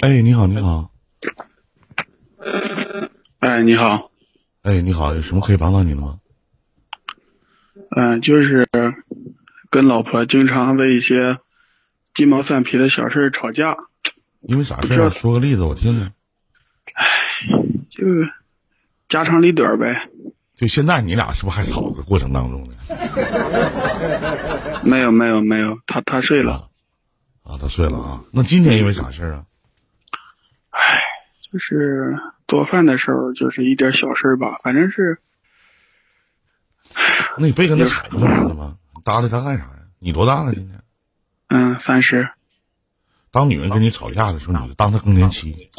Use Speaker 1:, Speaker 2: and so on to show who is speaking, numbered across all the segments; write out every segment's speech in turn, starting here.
Speaker 1: 哎，你好，你好。
Speaker 2: 哎，你好。
Speaker 1: 哎，你好，有什么可以帮到你的吗？
Speaker 2: 嗯，就是跟老婆经常为一些鸡毛蒜皮的小事吵架。
Speaker 1: 因为啥事儿？说个例子，我听听。
Speaker 2: 哎，就家长里短呗。
Speaker 1: 就现在，你俩是不是还吵的过程当中呢？
Speaker 2: 没有，没有，没有。他他睡了。
Speaker 1: 啊，他睡了啊。那今天因为啥事儿啊？
Speaker 2: 唉，就是做饭的时候，就是一点小事吧，反正是。
Speaker 1: 那你别跟他吵不就完了吗？搭理他干啥呀？你多大了今年？
Speaker 2: 嗯，三十。
Speaker 1: 当女人跟你吵架的时候，你就当她更年期，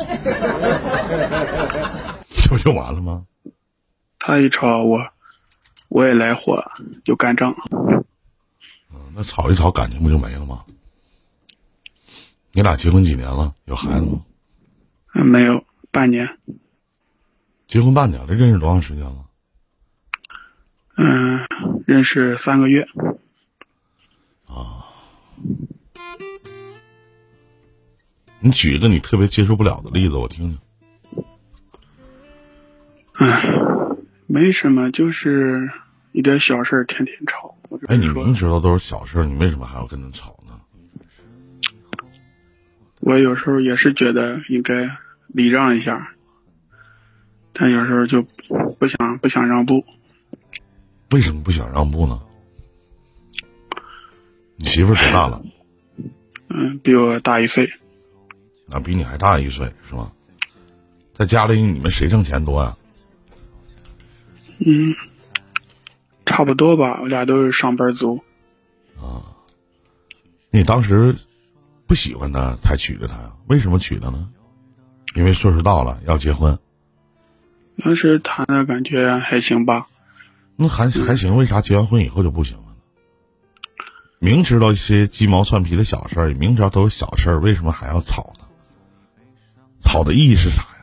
Speaker 1: 这 不就完了吗？
Speaker 2: 他一吵我，我也来火，就干仗。
Speaker 1: 嗯，那吵一吵，感情不就没了吗？你俩结婚几年了？有孩子吗？
Speaker 2: 嗯，没有，半年。
Speaker 1: 结婚半年了，认识多长时间了？
Speaker 2: 嗯，认识三个月。
Speaker 1: 啊。你举一个你特别接受不了的例子，我听听。
Speaker 2: 唉，没什么，就是一点小事儿，天天吵。
Speaker 1: 哎，你明知道都是小事儿，你为什么还要跟他吵呢？
Speaker 2: 我有时候也是觉得应该礼让一下，但有时候就不想不想让步。
Speaker 1: 为什么不想让步呢？你媳妇多大了？
Speaker 2: 嗯，比我大一岁。
Speaker 1: 那比你还大一岁是吗？在家里你们谁挣钱多呀？
Speaker 2: 嗯，差不多吧，我俩都是上班族。
Speaker 1: 啊，你当时不喜欢他才娶的他呀？为什么娶的呢？因为岁数到了要结婚。
Speaker 2: 当时谈的感觉还行吧。
Speaker 1: 那还还行，为啥结完婚以后就不行了呢？明知道一些鸡毛蒜皮的小事儿，明知道都是小事儿，为什么还要吵呢？吵的意义是啥呀？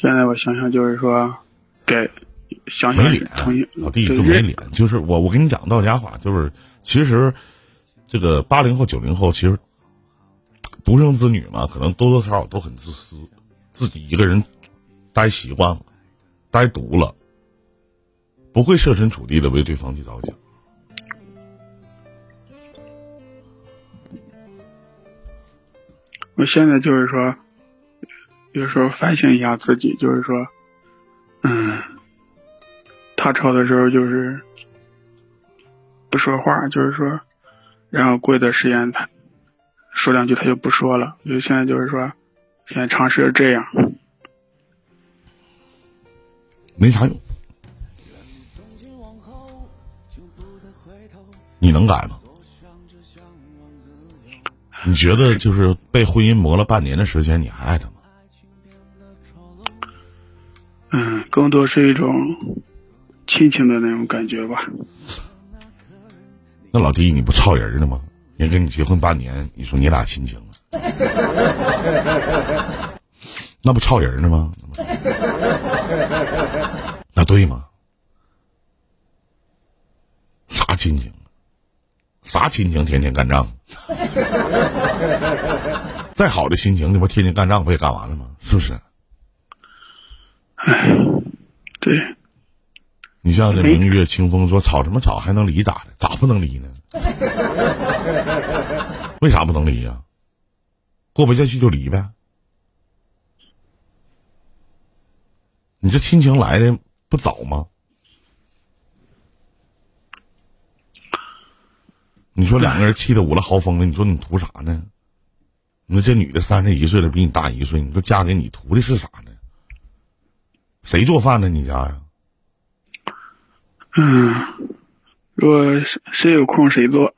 Speaker 2: 现在我想想，就是说，给想想
Speaker 1: 没脸，老弟就没脸。就是我，我跟你讲到家话，就是其实这个八零后、九零后，其实独生子女嘛，可能多多少少都很自私，自己一个人待习惯了，待独了，不会设身处地的为对方去着想。
Speaker 2: 我现在就是说，有时候反省一下自己，就是说，嗯，他吵的时候就是不说话，就是说，然后过一段时间他说两句他就不说了。就现在就是说，现在尝试着这样，
Speaker 1: 没啥用。你能改吗？你觉得就是被婚姻磨了半年的时间，你还爱他吗？
Speaker 2: 嗯，更多是一种亲情的那种感觉吧。
Speaker 1: 那老弟，你不操人呢吗？人跟你结婚半年，你说你俩亲情了，那不操人呢吗？那对吗？啥亲情？啥亲情？天天干仗。再好的心情，你不天天干仗不也干完了吗？是不是？
Speaker 2: 唉，对。
Speaker 1: 你像这明月清风说吵什么吵还能离咋的？咋不能离呢？为啥不能离呀？过不下去就离呗。你这亲情来的不早吗？你说两个人气得五了豪风了，你说你图啥呢？你说这女的三十一岁了，比你大一岁，你说嫁给你图的是啥呢？谁做饭呢？你家呀？
Speaker 2: 嗯，如果谁有空谁做。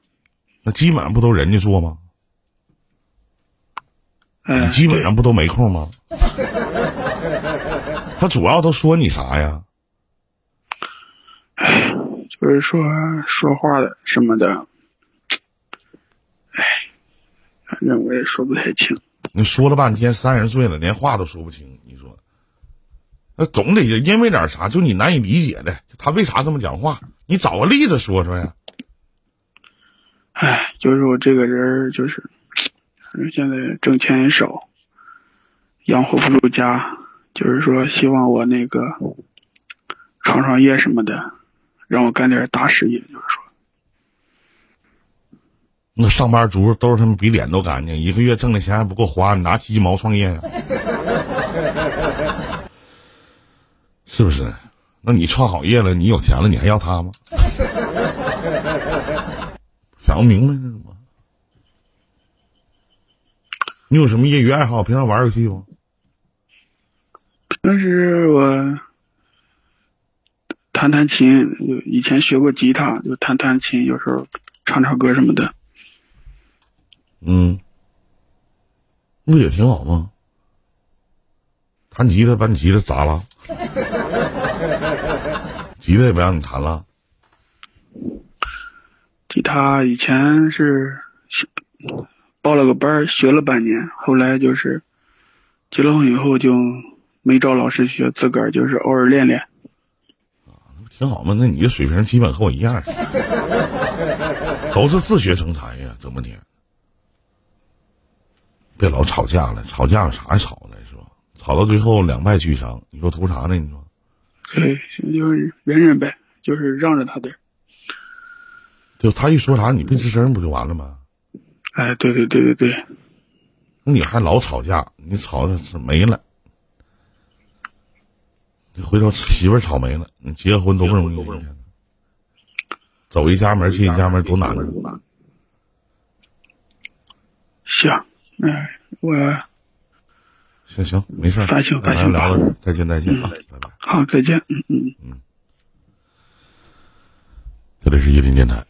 Speaker 1: 那基本上不都人家做吗？
Speaker 2: 你
Speaker 1: 基本上不都没空吗？他主要都说你啥呀？
Speaker 2: 就是说说话的什么的。反正我也说不太清。
Speaker 1: 你说了半天，三十岁了，连话都说不清。那总得因为点啥，就你难以理解的，他为啥这么讲话？你找个例子说说呀。
Speaker 2: 哎，就是我这个人就是，反正现在挣钱也少，养活不住家，就是说希望我那个创创业什么的，让我干点大事业，就是说。
Speaker 1: 那上班族都是他们比脸都干净，一个月挣的钱还不够花，你拿鸡毛创业呀？是不是？那你创好业了，你有钱了，你还要他吗？想不明白呢吗？你有什么业余爱好？平常玩游戏不？
Speaker 2: 平时我弹弹琴，以前学过吉他，就弹弹琴，有时候唱唱歌什么的。
Speaker 1: 嗯，不也挺好吗？弹吉他把你吉他砸了，吉他也不让你弹了。
Speaker 2: 吉他以前是学报了个班学了半年，后来就是结了婚以后就没找老师学，自个儿就是偶尔练练。
Speaker 1: 啊，那不挺好吗？那你的水平基本和我一样，都是自学成才呀，这么的。别老吵架了，吵架有啥吵的，是吧？吵到最后两败俱伤，你说图啥呢？你说？
Speaker 2: 对，就是忍忍呗，就是让着他点。
Speaker 1: 就他一说啥，你别吱声，不就完了吗？
Speaker 2: 哎，对对对对对。
Speaker 1: 那你还老吵架，你吵的是没了。你回头媳妇吵没了，你结婚多不容易，走一家门进一家门多难啊！
Speaker 2: 行。哎，我
Speaker 1: 行行，没事，
Speaker 2: 发行发行，
Speaker 1: 聊到这，再见再见啊，拜拜。
Speaker 2: 好，再见，嗯嗯
Speaker 1: 嗯。这里是一林电台。